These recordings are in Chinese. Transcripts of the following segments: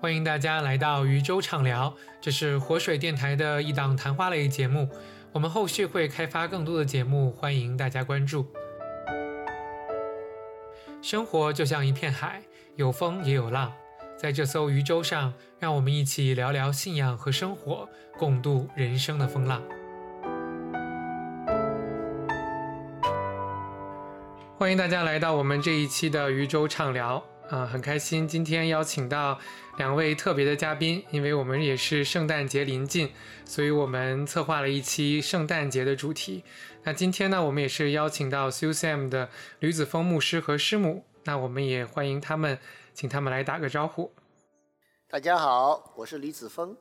欢迎大家来到渔舟畅聊，这是活水电台的一档谈话类节目。我们后续会开发更多的节目，欢迎大家关注。生活就像一片海，有风也有浪。在这艘渔舟上，让我们一起聊聊信仰和生活，共度人生的风浪。欢迎大家来到我们这一期的渔舟畅聊。啊，很开心今天邀请到两位特别的嘉宾，因为我们也是圣诞节临近，所以我们策划了一期圣诞节的主题。那今天呢，我们也是邀请到 SUSAM 的吕子峰牧师和师母，那我们也欢迎他们，请他们来打个招呼。大家好，我是吕子峰。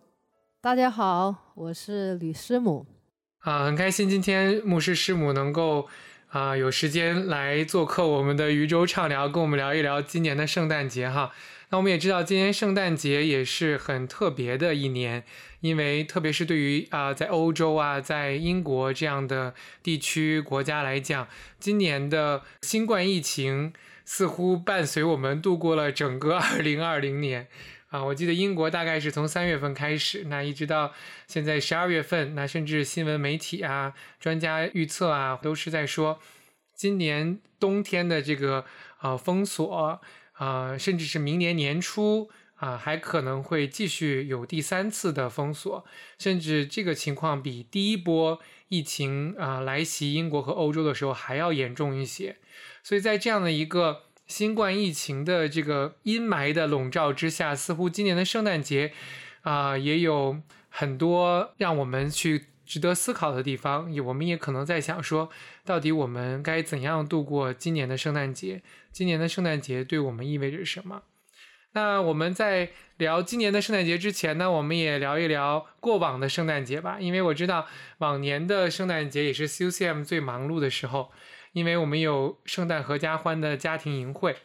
大家好，我是吕师母。啊，很开心今天牧师师母能够。啊，有时间来做客我们的渔舟畅聊，跟我们聊一聊今年的圣诞节哈。那我们也知道，今年圣诞节也是很特别的一年，因为特别是对于啊，在欧洲啊，在英国这样的地区国家来讲，今年的新冠疫情似乎伴随我们度过了整个二零二零年。啊，我记得英国大概是从三月份开始，那一直到现在十二月份，那甚至新闻媒体啊、专家预测啊，都是在说，今年冬天的这个啊封锁啊，甚至是明年年初啊，还可能会继续有第三次的封锁，甚至这个情况比第一波疫情啊来袭英国和欧洲的时候还要严重一些，所以在这样的一个。新冠疫情的这个阴霾的笼罩之下，似乎今年的圣诞节，啊，也有很多让我们去值得思考的地方。也，我们也可能在想说，到底我们该怎样度过今年的圣诞节？今年的圣诞节对我们意味着什么？那我们在聊今年的圣诞节之前呢，我们也聊一聊过往的圣诞节吧。因为我知道往年的圣诞节也是 CUCM 最忙碌的时候。因为我们有圣诞合家欢的家庭营会，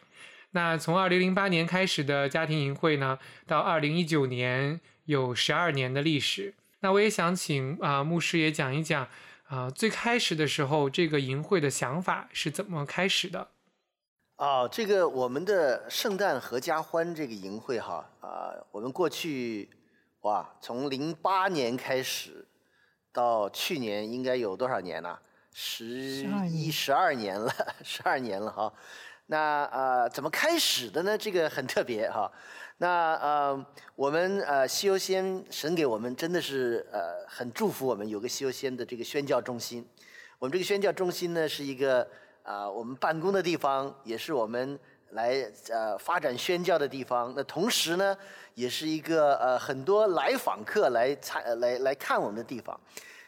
那从二零零八年开始的家庭营会呢，到二零一九年有十二年的历史。那我也想请啊牧师也讲一讲啊最开始的时候这个营会的想法是怎么开始的？啊，这个我们的圣诞合家欢这个营会哈啊，我们过去哇从零八年开始到去年应该有多少年呢？十一十二年了，十二年了 哈。那呃，怎么开始的呢？这个很特别哈。那呃，我们呃西游仙神给我们真的是呃很祝福我们有个西游仙的这个宣教中心。我们这个宣教中心呢是一个啊我们办公的地方，也是我们来呃发展宣教的地方。那同时呢，也是一个呃很多来访客来参来来看我们的地方。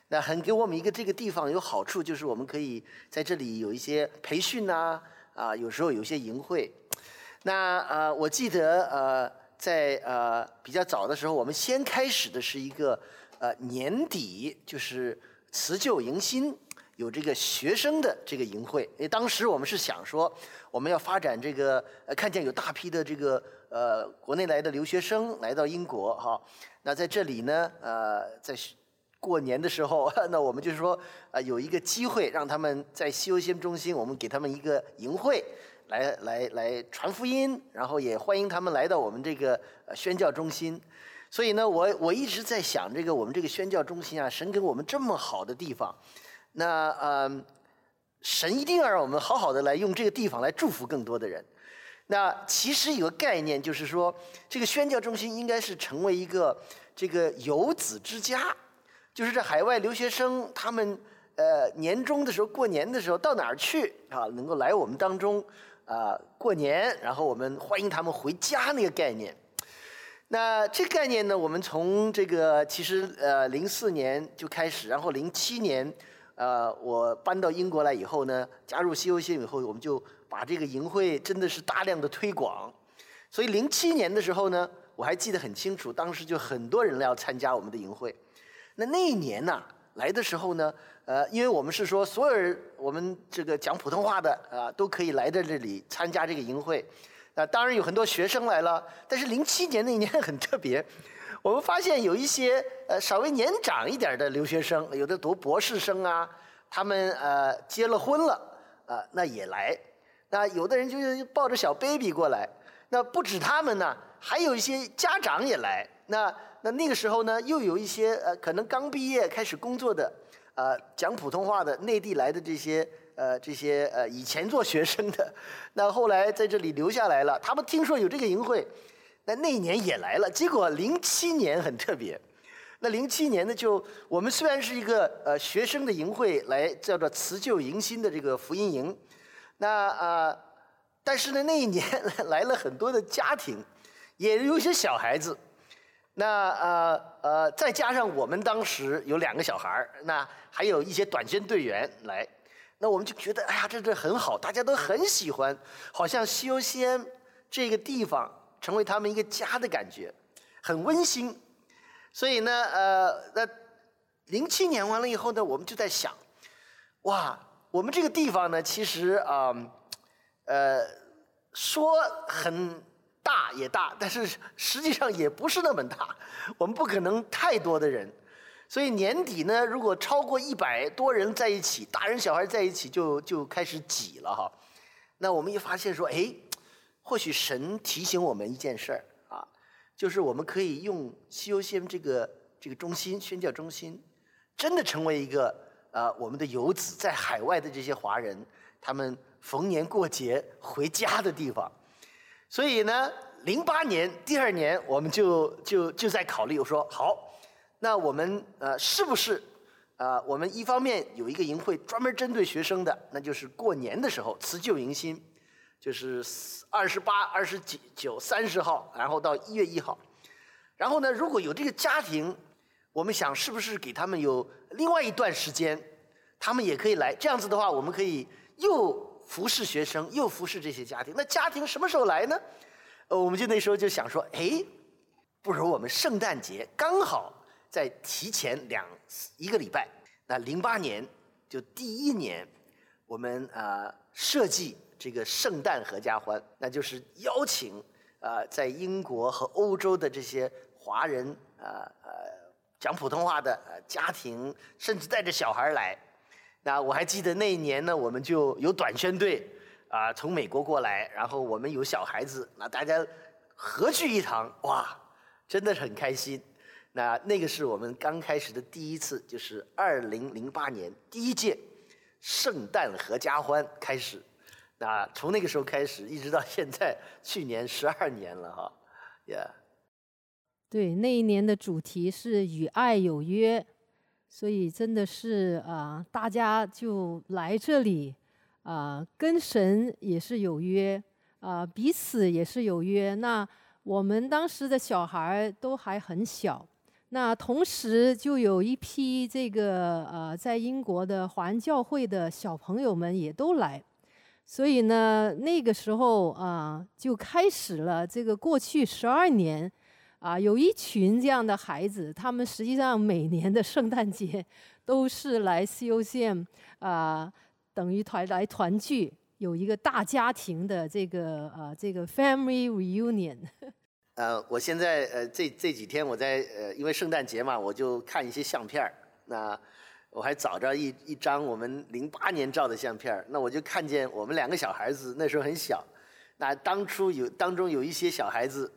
那很给我们一个这个地方有好处，就是我们可以在这里有一些培训呐，啊，有时候有些营会。那呃，我记得呃，在呃比较早的时候，我们先开始的是一个呃年底，就是辞旧迎新，有这个学生的这个营会。因为当时我们是想说，我们要发展这个，呃，看见有大批的这个呃国内来的留学生来到英国哈，那在这里呢，呃，在。过年的时候，那我们就是说，啊，有一个机会让他们在西游仙中心，我们给他们一个营会，来来来传福音，然后也欢迎他们来到我们这个宣教中心。所以呢，我我一直在想，这个我们这个宣教中心啊，神给我们这么好的地方，那呃，神一定要让我们好好的来用这个地方来祝福更多的人。那其实有个概念，就是说，这个宣教中心应该是成为一个这个游子之家。就是这海外留学生，他们呃年终的时候过年的时候到哪儿去啊？能够来我们当中啊过年，然后我们欢迎他们回家那个概念。那这个概念呢，我们从这个其实呃零四年就开始，然后零七年呃我搬到英国来以后呢，加入西游线以后，我们就把这个营会真的是大量的推广。所以零七年的时候呢，我还记得很清楚，当时就很多人来要参加我们的营会。那那一年呢，来的时候呢，呃，因为我们是说所有人，我们这个讲普通话的啊，都可以来到这里参加这个营会。那当然有很多学生来了，但是零七年那一年很特别，我们发现有一些呃稍微年长一点的留学生，有的读博士生啊，他们呃结了婚了，呃那也来。那有的人就是抱着小 baby 过来。那不止他们呢，还有一些家长也来。那那那个时候呢，又有一些呃可能刚毕业开始工作的，呃讲普通话的内地来的这些呃这些呃以前做学生的，那后来在这里留下来了。他们听说有这个营会，那那一年也来了。结果零七年很特别。那零七年呢，就我们虽然是一个呃学生的营会，来叫做辞旧迎新的这个福音营，那啊，但是呢那一年 来了很多的家庭，也有一些小孩子，那呃呃再加上我们当时有两个小孩，那还有一些短宣队员来，那我们就觉得哎呀这这很好，大家都很喜欢，好像西游西安这个地方成为他们一个家的感觉，很温馨。所以呢，呃，那零七年完了以后呢，我们就在想，哇，我们这个地方呢，其实啊，呃，说很大也大，但是实际上也不是那么大，我们不可能太多的人，所以年底呢，如果超过一百多人在一起，大人小孩在一起，就就开始挤了哈。那我们一发现说，哎，或许神提醒我们一件事儿啊。就是我们可以用西游仙这个这个中心宣教中心，真的成为一个呃我们的游子在海外的这些华人，他们逢年过节回家的地方。所以呢，零八年第二年我们就就就在考虑，我说好，那我们呃是不是啊我们一方面有一个营会专门针对学生的，那就是过年的时候辞旧迎新。就是二十八、二十九、三十号，然后到一月一号，然后呢，如果有这个家庭，我们想是不是给他们有另外一段时间，他们也可以来。这样子的话，我们可以又服侍学生，又服侍这些家庭。那家庭什么时候来呢？呃，我们就那时候就想说，哎，不如我们圣诞节刚好在提前两一个礼拜。那零八年就第一年，我们啊设计。这个圣诞合家欢，那就是邀请啊，在英国和欧洲的这些华人啊呃讲普通话的呃家庭，甚至带着小孩来。那我还记得那一年呢，我们就有短宣队啊从美国过来，然后我们有小孩子，那大家合聚一堂，哇，真的是很开心。那那个是我们刚开始的第一次，就是二零零八年第一届圣诞合家欢开始。那从那个时候开始，一直到现在，去年十二年了哈，Yeah。对，那一年的主题是与爱有约，所以真的是啊，大家就来这里啊，跟神也是有约啊，彼此也是有约。那我们当时的小孩都还很小，那同时就有一批这个呃，在英国的华人教会的小朋友们也都来。所以呢，那个时候啊，就开始了这个过去十二年，啊，有一群这样的孩子，他们实际上每年的圣诞节都是来 COCM 啊，等于团来团聚，有一个大家庭的这个呃这个 family reunion。呃，我现在呃这这几天我在呃因为圣诞节嘛，我就看一些相片，那。我还找着一一张我们零八年照的相片那我就看见我们两个小孩子那时候很小，那当初有当中有一些小孩子，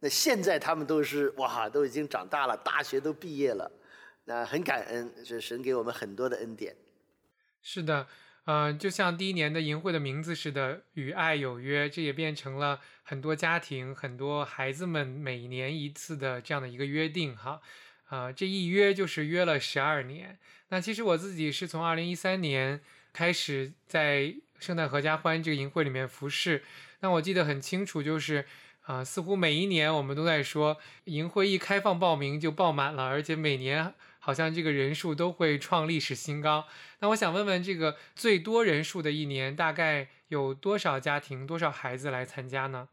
那现在他们都是哇都已经长大了，大学都毕业了，那很感恩，是神给我们很多的恩典。是的，呃，就像第一年的营会的名字似的，与爱有约，这也变成了很多家庭、很多孩子们每年一次的这样的一个约定哈。啊，这一约就是约了十二年。那其实我自己是从二零一三年开始在圣诞合家欢这个营会里面服侍。那我记得很清楚，就是啊，似乎每一年我们都在说，营会一开放报名就爆满了，而且每年好像这个人数都会创历史新高。那我想问问，这个最多人数的一年大概有多少家庭、多少孩子来参加呢？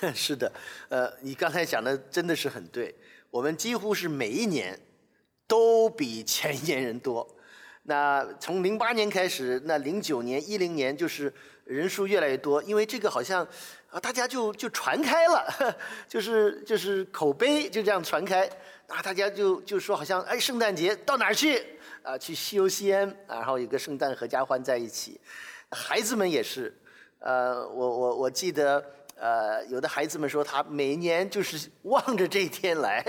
是的，呃，你刚才讲的真的是很对。我们几乎是每一年都比前一年人多。那从零八年开始，那零九年、一零年就是人数越来越多，因为这个好像啊，大家就就传开了，就是就是口碑就这样传开，啊，大家就就说好像哎，圣诞节到哪儿去？啊，去西游西安，然后有个圣诞合家欢在一起。孩子们也是，呃，我我我记得，呃，有的孩子们说他每年就是望着这一天来，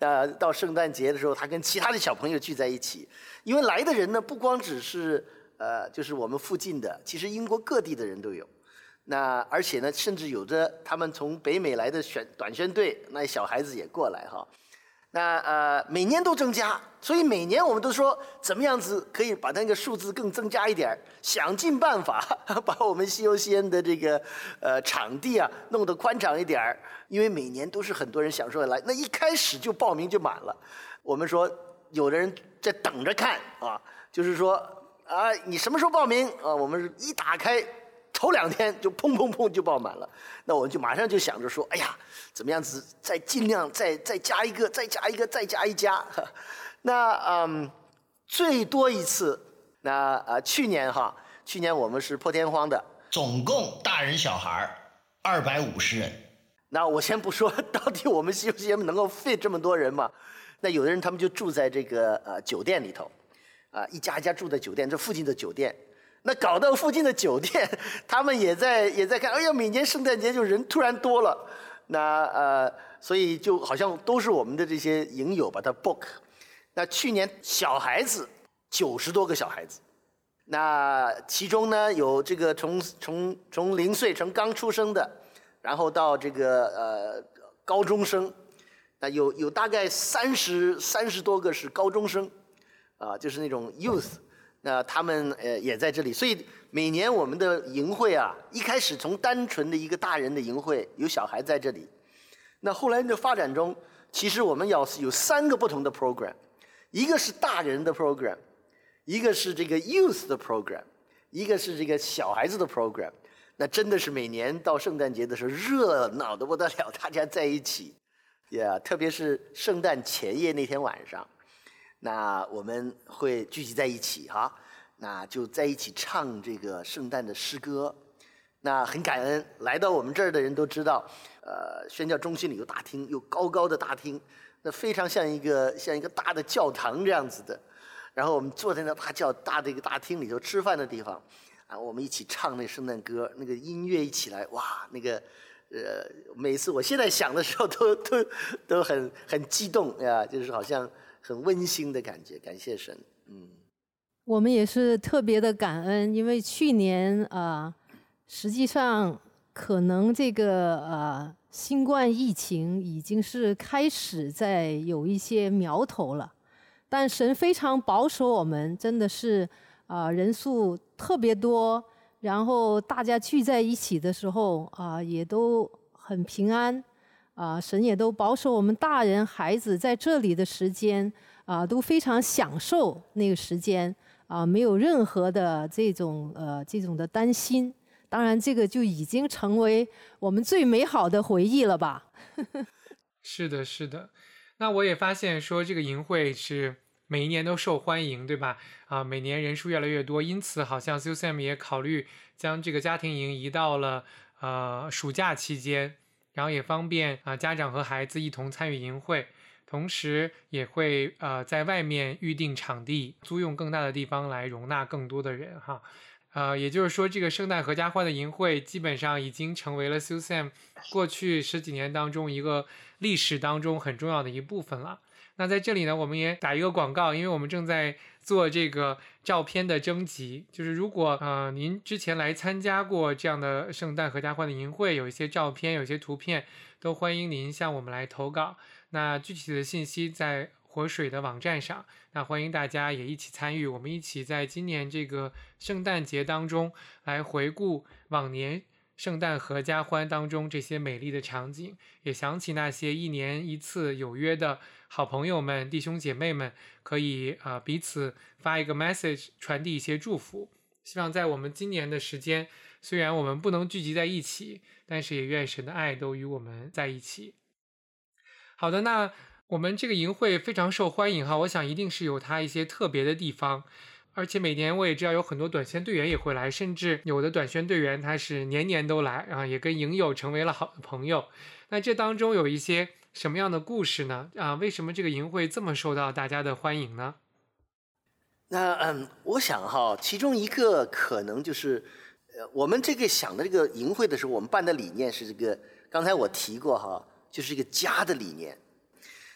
呃，到圣诞节的时候，他跟其他的小朋友聚在一起。因为来的人呢，不光只是呃，就是我们附近的，其实英国各地的人都有。那而且呢，甚至有着他们从北美来的选短宣队，那小孩子也过来哈。那呃，每年都增加，所以每年我们都说怎么样子可以把那个数字更增加一点想尽办法 把我们西游西安的这个呃场地啊弄得宽敞一点，因为每年都是很多人享受来，那一开始就报名就满了。我们说有的人在等着看啊，就是说啊，你什么时候报名啊？我们一打开。头两天就砰砰砰就爆满了，那我们就马上就想着说，哎呀，怎么样子再尽量再再加一个，再加一个，再加一加。那嗯，最多一次，那呃去年哈，去年我们是破天荒的，总共大人小孩二百五十人。那我先不说 到底我们西游节目能够 fit 这么多人嘛，那有的人他们就住在这个呃酒店里头，啊一家一家住在酒店这附近的酒店。那搞到附近的酒店，他们也在也在看。哎呀，每年圣诞节就人突然多了，那呃，所以就好像都是我们的这些影友把它 book。那去年小孩子九十多个小孩子，那其中呢有这个从从从零岁从刚出生的，然后到这个呃高中生，那有有大概三十三十多个是高中生，啊，就是那种 youth。那他们呃也在这里，所以每年我们的营会啊，一开始从单纯的一个大人的营会，有小孩在这里，那后来的发展中，其实我们要有三个不同的 program，一个是大人的 program，一个是这个 youth 的 program，一个是这个小孩子的 program，那真的是每年到圣诞节的时候热闹的不得了，大家在一起，呀，特别是圣诞前夜那天晚上。那我们会聚集在一起哈，那就在一起唱这个圣诞的诗歌。那很感恩来到我们这儿的人都知道，呃，宣教中心里有大厅，有高高的大厅，那非常像一个像一个大的教堂这样子的。然后我们坐在那大教大的一个大厅里头吃饭的地方，啊，我们一起唱那圣诞歌，那个音乐一起来，哇，那个呃，每次我现在想的时候都都都很很激动呀，就是好像。很温馨的感觉，感谢神。嗯，我们也是特别的感恩，因为去年啊，实际上可能这个呃新冠疫情已经是开始在有一些苗头了，但神非常保守我们，真的是啊人数特别多，然后大家聚在一起的时候啊也都很平安。啊，神也都保守我们大人孩子在这里的时间啊，都非常享受那个时间啊，没有任何的这种呃这种的担心。当然，这个就已经成为我们最美好的回忆了吧？是的，是的。那我也发现说，这个营会是每一年都受欢迎，对吧？啊，每年人数越来越多，因此好像 SUSM 也考虑将这个家庭营移到了呃暑假期间。然后也方便啊，家长和孩子一同参与营会，同时也会呃在外面预定场地，租用更大的地方来容纳更多的人哈。呃，也就是说，这个圣诞合家欢的营会基本上已经成为了 SUSAM 过去十几年当中一个历史当中很重要的一部分了。那在这里呢，我们也打一个广告，因为我们正在做这个照片的征集，就是如果呃您之前来参加过这样的圣诞合家欢的营会，有一些照片，有一些图片，都欢迎您向我们来投稿。那具体的信息在活水的网站上，那欢迎大家也一起参与，我们一起在今年这个圣诞节当中来回顾往年。圣诞合家欢当中这些美丽的场景，也想起那些一年一次有约的好朋友们、弟兄姐妹们，可以啊彼此发一个 message，传递一些祝福。希望在我们今年的时间，虽然我们不能聚集在一起，但是也愿神的爱都与我们在一起。好的，那我们这个营会非常受欢迎哈，我想一定是有它一些特别的地方。而且每年我也知道有很多短宣队员也会来，甚至有的短宣队员他是年年都来啊，也跟影友成为了好的朋友。那这当中有一些什么样的故事呢？啊，为什么这个营会这么受到大家的欢迎呢？那嗯，我想哈，其中一个可能就是，呃，我们这个想的这个营会的时候，我们办的理念是这个，刚才我提过哈，就是一个家的理念。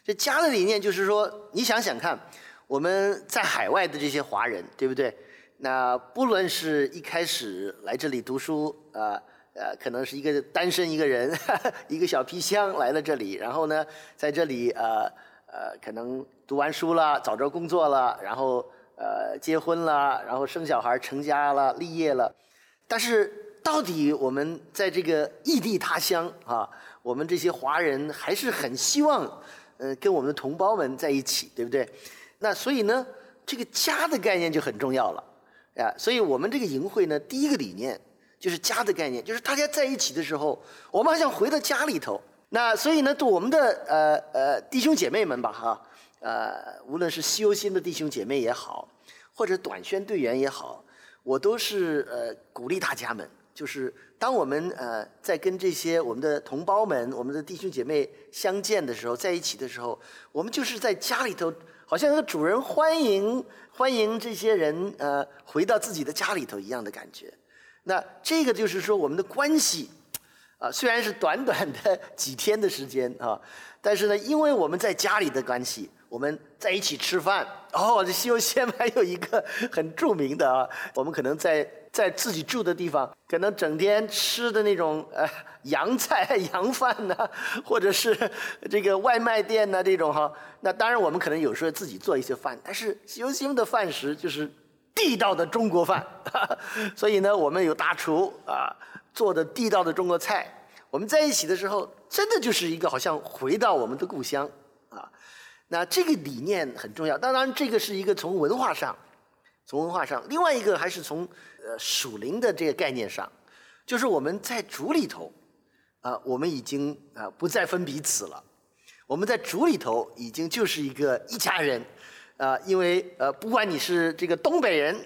这家的理念就是说，你想想看，我们在海外的这些华人，对不对？那不论是一开始来这里读书，啊，呃，可能是一个单身一个人，一个小皮箱来了这里，然后呢，在这里呃呃，可能读完书了，找着工作了，然后。呃，结婚了，然后生小孩，成家了，立业了。但是，到底我们在这个异地他乡啊，我们这些华人还是很希望，呃，跟我们的同胞们在一起，对不对？那所以呢，这个家的概念就很重要了，啊，所以我们这个营会呢，第一个理念就是家的概念，就是大家在一起的时候，我们好像回到家里头。那所以呢，对我们的呃呃弟兄姐妹们吧，哈。呃，无论是西游新的弟兄姐妹也好，或者短宣队员也好，我都是呃鼓励大家们，就是当我们呃在跟这些我们的同胞们、我们的弟兄姐妹相见的时候，在一起的时候，我们就是在家里头，好像有主人欢迎欢迎这些人呃回到自己的家里头一样的感觉。那这个就是说我们的关系啊，虽然是短短的几天的时间啊，但是呢，因为我们在家里的关系。我们在一起吃饭哦，这西游县还有一个很著名的啊，我们可能在在自己住的地方，可能整天吃的那种呃洋菜洋饭呢，或者是这个外卖店呢这种哈。那当然我们可能有时候自己做一些饭，但是西游新的饭食就是地道的中国饭，所以呢，我们有大厨啊做的地道的中国菜。我们在一起的时候，真的就是一个好像回到我们的故乡。那这个理念很重要，当然这个是一个从文化上，从文化上，另外一个还是从呃属灵的这个概念上，就是我们在主里头，啊，我们已经啊不再分彼此了，我们在主里头已经就是一个一家人，啊，因为呃不管你是这个东北人，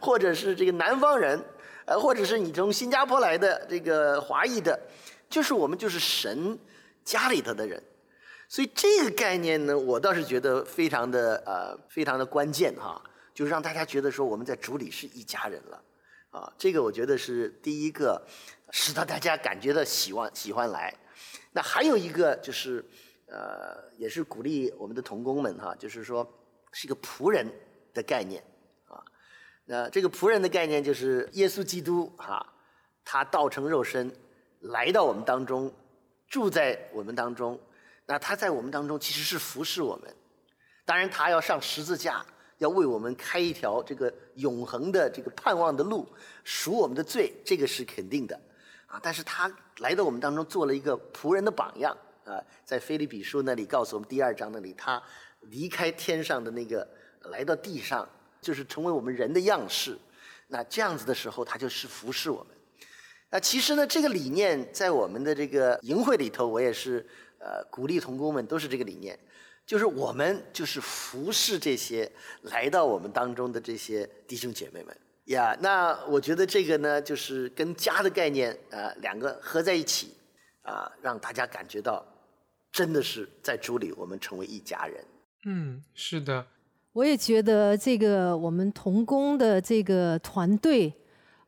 或者是这个南方人，呃，或者是你从新加坡来的这个华裔的，就是我们就是神家里头的人。所以这个概念呢，我倒是觉得非常的呃，非常的关键哈，就是让大家觉得说我们在主里是一家人了，啊，这个我觉得是第一个，使得大家感觉到喜欢喜欢来。那还有一个就是，呃，也是鼓励我们的童工们哈，就是说是一个仆人的概念啊。那这个仆人的概念就是耶稣基督哈，他道成肉身来到我们当中，住在我们当中。那他在我们当中其实是服侍我们，当然他要上十字架，要为我们开一条这个永恒的这个盼望的路，赎我们的罪，这个是肯定的，啊！但是他来到我们当中做了一个仆人的榜样啊，在菲利比书那里告诉我们第二章那里，他离开天上的那个来到地上，就是成为我们人的样式，那这样子的时候，他就是服侍我们。那其实呢，这个理念在我们的这个营会里头，我也是。呃，鼓励童工们都是这个理念，就是我们就是服侍这些来到我们当中的这些弟兄姐妹们呀。那我觉得这个呢，就是跟家的概念啊，两个合在一起啊，让大家感觉到真的是在主里我们成为一家人。嗯，是的，我也觉得这个我们童工的这个团队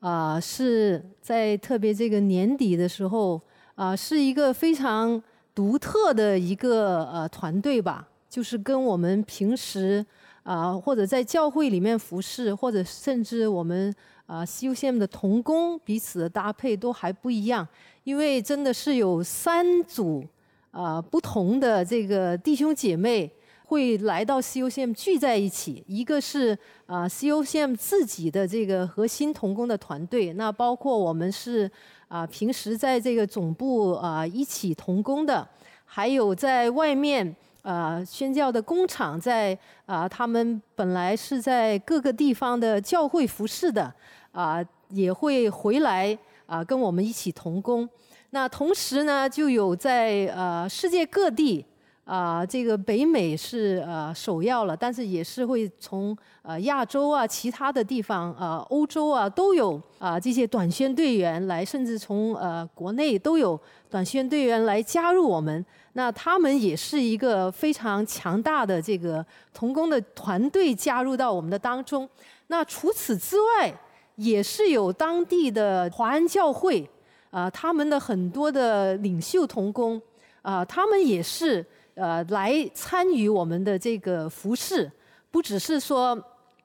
啊，是在特别这个年底的时候啊，是一个非常。独特的一个呃团队吧，就是跟我们平时啊或者在教会里面服侍，或者甚至我们啊 COCM 的童工彼此的搭配都还不一样，因为真的是有三组啊不同的这个弟兄姐妹会来到 COCM 聚在一起，一个是啊 COCM 自己的这个核心童工的团队，那包括我们是。啊，平时在这个总部啊一起同工的，还有在外面啊宣教的工厂，在啊他们本来是在各个地方的教会服侍的啊，也会回来啊跟我们一起同工。那同时呢，就有在呃世界各地啊，这个北美是呃首要了，但是也是会从呃亚洲啊、其他的地方啊、欧洲啊都有啊这些短宣队员来，甚至从呃国内都有短宣队员来加入我们。那他们也是一个非常强大的这个童工的团队加入到我们的当中。那除此之外，也是有当地的华安教会啊，他们的很多的领袖童工啊，他们也是。呃，来参与我们的这个服饰，不只是说，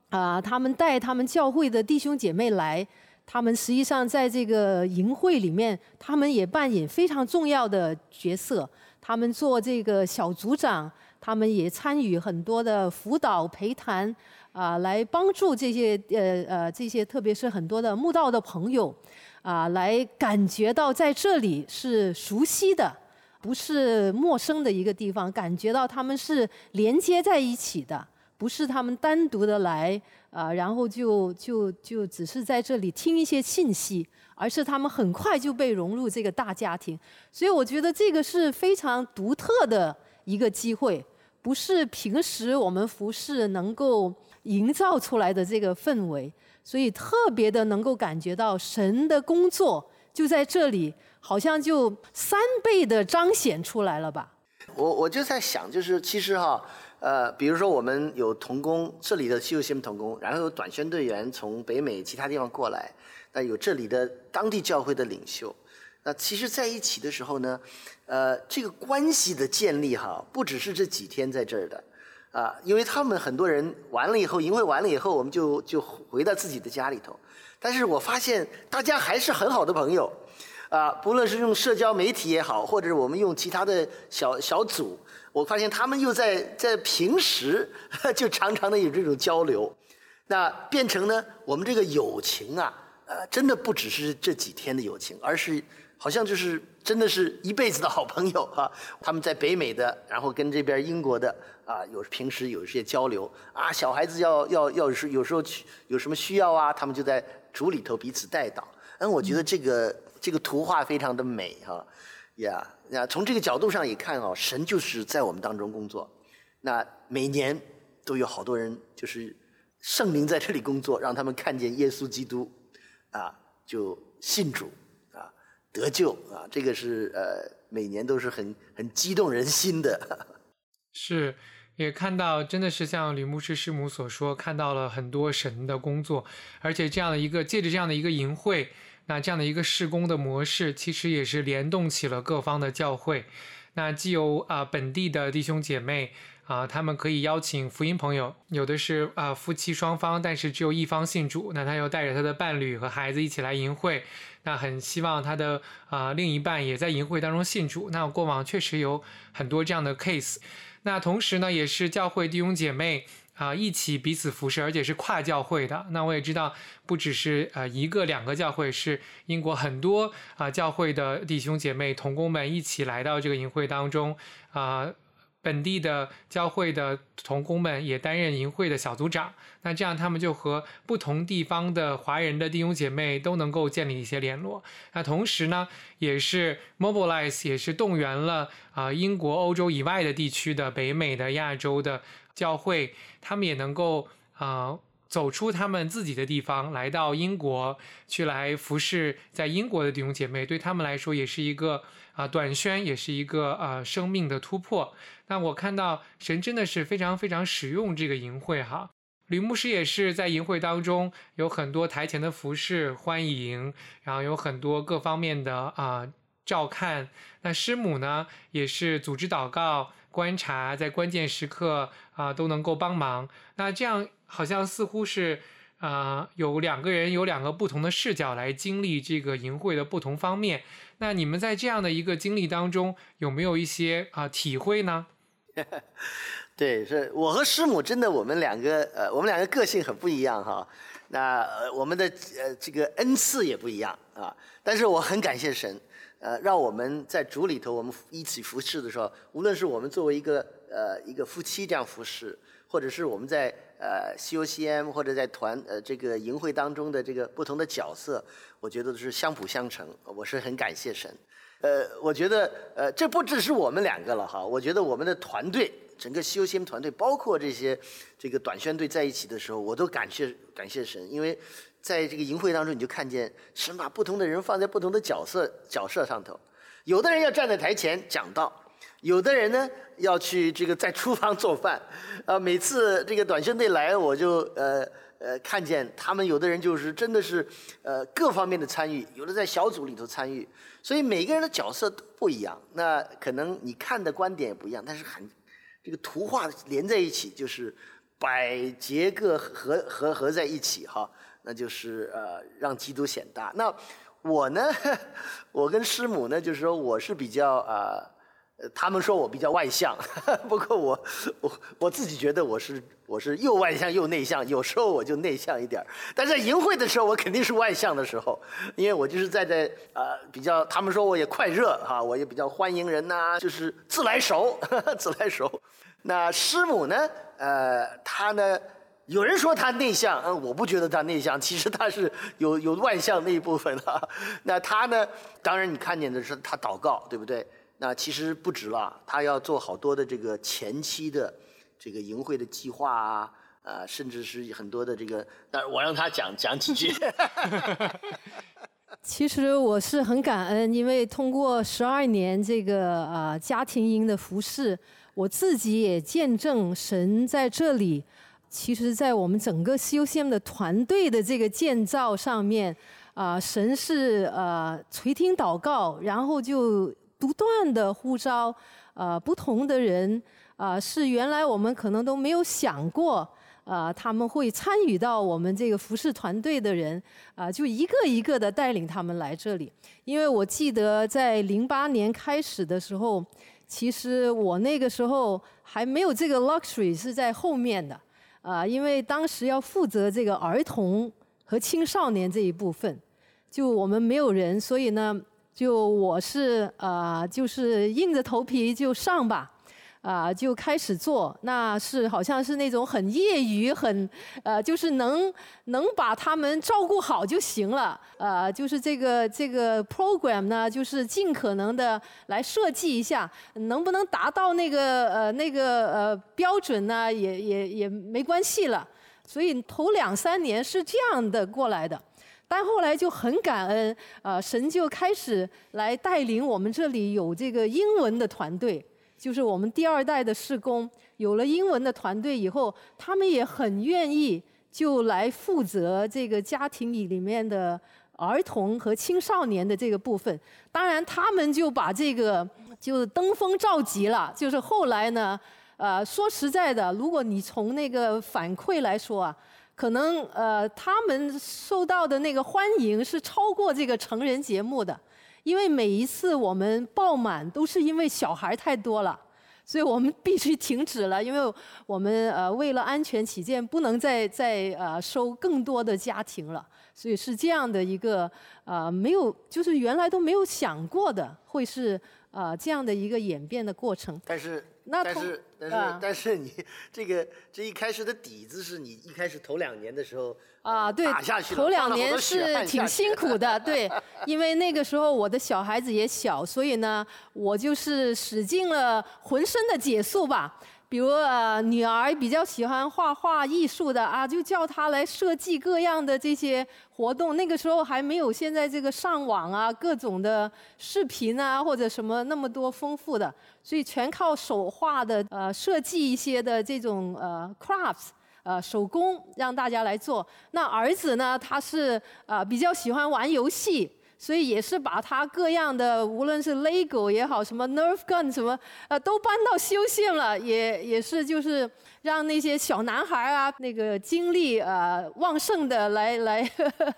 啊，他们带他们教会的弟兄姐妹来，他们实际上在这个营会里面，他们也扮演非常重要的角色。他们做这个小组长，他们也参与很多的辅导陪谈，啊，来帮助这些呃呃这些，特别是很多的慕道的朋友，啊，来感觉到在这里是熟悉的。不是陌生的一个地方，感觉到他们是连接在一起的，不是他们单独的来啊，然后就就就只是在这里听一些信息，而是他们很快就被融入这个大家庭。所以我觉得这个是非常独特的一个机会，不是平时我们服饰能够营造出来的这个氛围，所以特别的能够感觉到神的工作就在这里。好像就三倍的彰显出来了吧？我我就在想，就是其实哈，呃，比如说我们有童工，这里的西游新童工，然后有短宣队员从北美其他地方过来，那有这里的当地教会的领袖，那其实在一起的时候呢，呃，这个关系的建立哈，不只是这几天在这儿的，啊，因为他们很多人完了以后，营会完了以后，我们就就回到自己的家里头，但是我发现大家还是很好的朋友。啊，不论是用社交媒体也好，或者我们用其他的小小组，我发现他们又在在平时就常常的有这种交流，那变成呢，我们这个友情啊，呃，真的不只是这几天的友情，而是好像就是真的是一辈子的好朋友哈。他们在北美的，然后跟这边英国的啊，有平时有一些交流啊，小孩子要要要是有时候去有什么需要啊，他们就在组里头彼此带导。嗯，我觉得这个。这个图画非常的美哈，呀那，从这个角度上也看哦，神就是在我们当中工作。那每年都有好多人，就是圣灵在这里工作，让他们看见耶稣基督，啊，就信主啊，得救啊，这个是呃，每年都是很很激动人心的。是，也看到真的是像吕牧师师母所说，看到了很多神的工作，而且这样的一个借着这样的一个淫会。那这样的一个试工的模式，其实也是联动起了各方的教会。那既有啊本地的弟兄姐妹啊，他们可以邀请福音朋友，有的是啊夫妻双方，但是只有一方信主，那他又带着他的伴侣和孩子一起来淫会，那很希望他的啊另一半也在淫会当中信主。那过往确实有很多这样的 case。那同时呢，也是教会弟兄姐妹。啊，一起彼此服侍，而且是跨教会的。那我也知道，不只是呃一个两个教会，是英国很多啊教会的弟兄姐妹同工们一起来到这个营会当中啊。本地的教会的同工们也担任营会的小组长，那这样他们就和不同地方的华人的弟兄姐妹都能够建立一些联络。那同时呢，也是 mobilize，也是动员了啊英国、欧洲以外的地区的北美的、亚洲的。教会，他们也能够啊走出他们自己的地方，来到英国去来服侍在英国的弟兄姐妹，对他们来说也是一个啊短宣，也是一个啊生命的突破。那我看到神真的是非常非常使用这个淫会哈，吕牧师也是在营会当中有很多台前的服侍欢迎，然后有很多各方面的啊照看。那师母呢也是组织祷告。观察在关键时刻啊都能够帮忙，那这样好像似乎是啊有两个人有两个不同的视角来经历这个淫秽的不同方面。那你们在这样的一个经历当中有没有一些啊体会呢？对，是我和师母真的我们两个呃我们两个个性很不一样哈。那我们的呃这个恩赐也不一样啊，但是我很感谢神。呃，让我们在主里头，我们一起服侍的时候，无论是我们作为一个呃一个夫妻这样服侍，或者是我们在呃 COCM 或者在团呃这个营会当中的这个不同的角色，我觉得都是相辅相成。我是很感谢神。呃，我觉得呃，这不只是我们两个了哈，我觉得我们的团队，整个西游 CM 团队，包括这些这个短宣队在一起的时候，我都感谢感谢神，因为在这个营会当中，你就看见神把不同的人放在不同的角色角色上头，有的人要站在台前讲道，有的人呢要去这个在厨房做饭，啊，每次这个短宣队来，我就呃。呃，看见他们有的人就是真的是，呃，各方面的参与，有的在小组里头参与，所以每个人的角色都不一样。那可能你看的观点也不一样，但是很，这个图画连在一起，就是百节个合合合在一起哈，那就是呃让基督显大。那我呢，我跟师母呢，就是说我是比较啊。他们说我比较外向，不过我我我自己觉得我是我是又外向又内向，有时候我就内向一点但在营会的时候，我肯定是外向的时候，因为我就是在在呃比较，他们说我也快热哈，我也比较欢迎人呐，就是自来熟，自来熟。那师母呢？呃，她呢？有人说她内向，嗯，我不觉得她内向，其实她是有有外向那一部分的。那她呢？当然你看见的是她祷告，对不对？那其实不止了，他要做好多的这个前期的这个营会的计划啊，呃，甚至是很多的这个，但是我让他讲讲几句。其实我是很感恩，因为通过十二年这个啊家庭营的服饰，我自己也见证神在这里。其实，在我们整个 C O M 的团队的这个建造上面，啊，神是呃垂听祷告，然后就。不断的呼召，呃，不同的人，啊，是原来我们可能都没有想过，啊，他们会参与到我们这个服饰团队的人，啊，就一个一个的带领他们来这里。因为我记得在零八年开始的时候，其实我那个时候还没有这个 luxury 是在后面的，啊，因为当时要负责这个儿童和青少年这一部分，就我们没有人，所以呢。就我是呃，就是硬着头皮就上吧，啊，就开始做。那是好像是那种很业余，很呃，就是能能把他们照顾好就行了。呃，就是这个这个 program 呢，就是尽可能的来设计一下，能不能达到那个呃那个呃标准呢？也也也没关系了。所以头两三年是这样的过来的。但后来就很感恩，啊，神就开始来带领我们这里有这个英文的团队，就是我们第二代的施工有了英文的团队以后，他们也很愿意就来负责这个家庭里里面的儿童和青少年的这个部分。当然，他们就把这个就登峰造极了。就是后来呢，呃，说实在的，如果你从那个反馈来说啊。可能呃，他们受到的那个欢迎是超过这个成人节目的，因为每一次我们爆满都是因为小孩太多了，所以我们必须停止了，因为我们呃为了安全起见，不能再再呃收更多的家庭了，所以是这样的一个呃没有就是原来都没有想过的会是呃这样的一个演变的过程。但是。但是但是但是你这个这一开始的底子是你一开始头两年的时候啊，对，头两年是挺辛苦的，对，因为那个时候我的小孩子也小，所以呢，我就是使尽了浑身的解数吧。比如呃，女儿比较喜欢画画艺术的啊，就叫她来设计各样的这些活动。那个时候还没有现在这个上网啊，各种的视频啊或者什么那么多丰富的，所以全靠手画的呃设计一些的这种呃 crafts 呃手工让大家来做。那儿子呢，他是呃比较喜欢玩游戏。所以也是把他各样的，无论是 LEGO 也好，什么 Nerf gun 什么，呃，都搬到修信了，也也是就是让那些小男孩啊，那个精力呃旺盛的来 来呵呵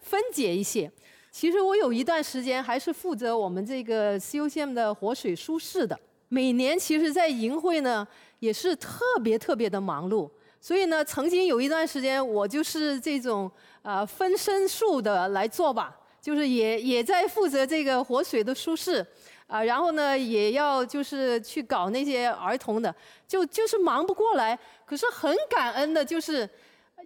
分解一些。其实我有一段时间还是负责我们这个修线的活水舒适的，每年其实在营会呢也是特别特别的忙碌，所以呢，曾经有一段时间我就是这种呃分身术的来做吧。就是也也在负责这个活水的舒适，啊，然后呢也要就是去搞那些儿童的，就就是忙不过来。可是很感恩的就是，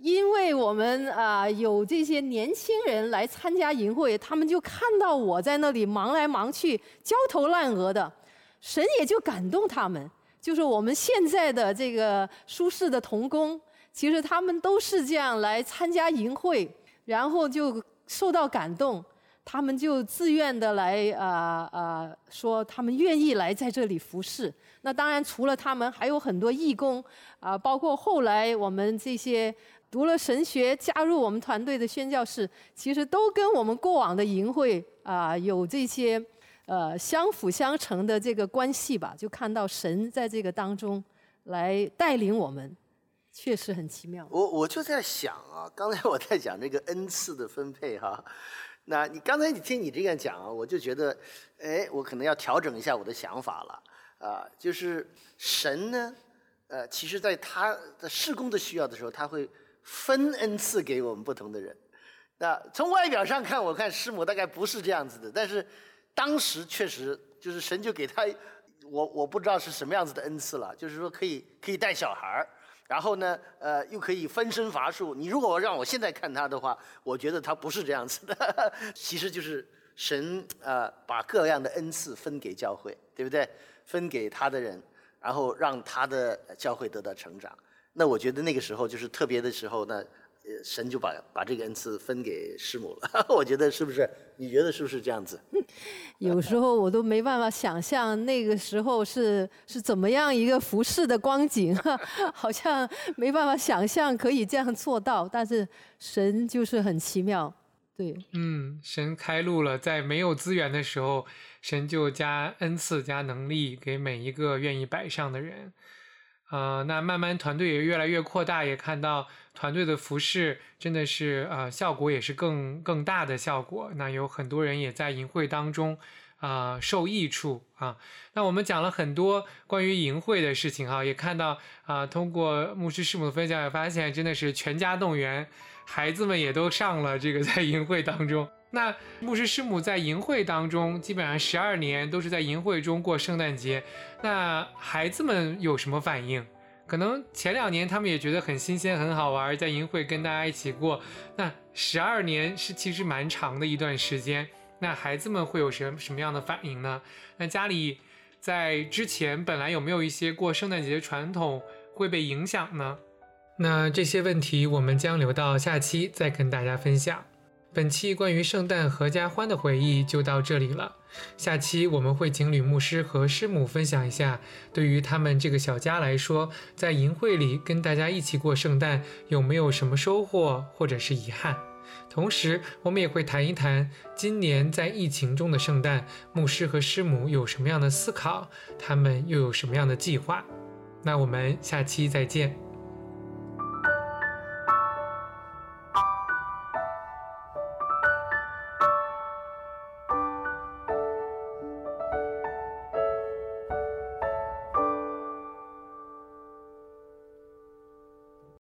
因为我们啊有这些年轻人来参加营会，他们就看到我在那里忙来忙去、焦头烂额的，神也就感动他们。就是我们现在的这个舒适的童工，其实他们都是这样来参加营会，然后就受到感动，他们就自愿的来啊啊说他们愿意来在这里服侍。那当然除了他们，还有很多义工啊，包括后来我们这些。读了神学，加入我们团队的宣教士，其实都跟我们过往的营会啊有这些呃相辅相成的这个关系吧。就看到神在这个当中来带领我们，确实很奇妙。我我就在想啊，刚才我在讲这个恩赐的分配哈，那你刚才你听你这样讲啊，我就觉得，哎，我可能要调整一下我的想法了啊，就是神呢，呃，其实在他的施工的需要的时候，他会。分恩赐给我们不同的人，那从外表上看，我看师母大概不是这样子的，但是当时确实就是神就给他，我我不知道是什么样子的恩赐了，就是说可以可以带小孩儿，然后呢，呃，又可以分身乏术。你如果让我现在看他的话，我觉得他不是这样子的，其实就是神呃把各样的恩赐分给教会，对不对？分给他的人，然后让他的教会得到成长。那我觉得那个时候就是特别的时候，那神就把把这个恩赐分给师母了。我觉得是不是？你觉得是不是这样子？有时候我都没办法想象那个时候是是怎么样一个服饰的光景，好像没办法想象可以这样做到。但是神就是很奇妙，对。嗯，神开路了，在没有资源的时候，神就加恩赐、加能力给每一个愿意摆上的人。呃，那慢慢团队也越来越扩大，也看到团队的服饰真的是呃效果也是更更大的效果。那有很多人也在淫会当中啊受益处啊。那我们讲了很多关于淫秽的事情哈，也看到啊通过牧师师母的分享，也发现真的是全家动员，孩子们也都上了这个 在淫会当中。那牧师师母在淫会当中，基本上十二年都是在淫会中过圣诞节。那孩子们有什么反应？可能前两年他们也觉得很新鲜、很好玩，在淫会跟大家一起过。那十二年是其实蛮长的一段时间。那孩子们会有什什么样的反应呢？那家里在之前本来有没有一些过圣诞节的传统会被影响呢？那这些问题我们将留到下期再跟大家分享。本期关于圣诞合家欢的回忆就到这里了。下期我们会请吕牧师和师母分享一下，对于他们这个小家来说，在淫会里跟大家一起过圣诞有没有什么收获或者是遗憾。同时，我们也会谈一谈今年在疫情中的圣诞，牧师和师母有什么样的思考，他们又有什么样的计划。那我们下期再见。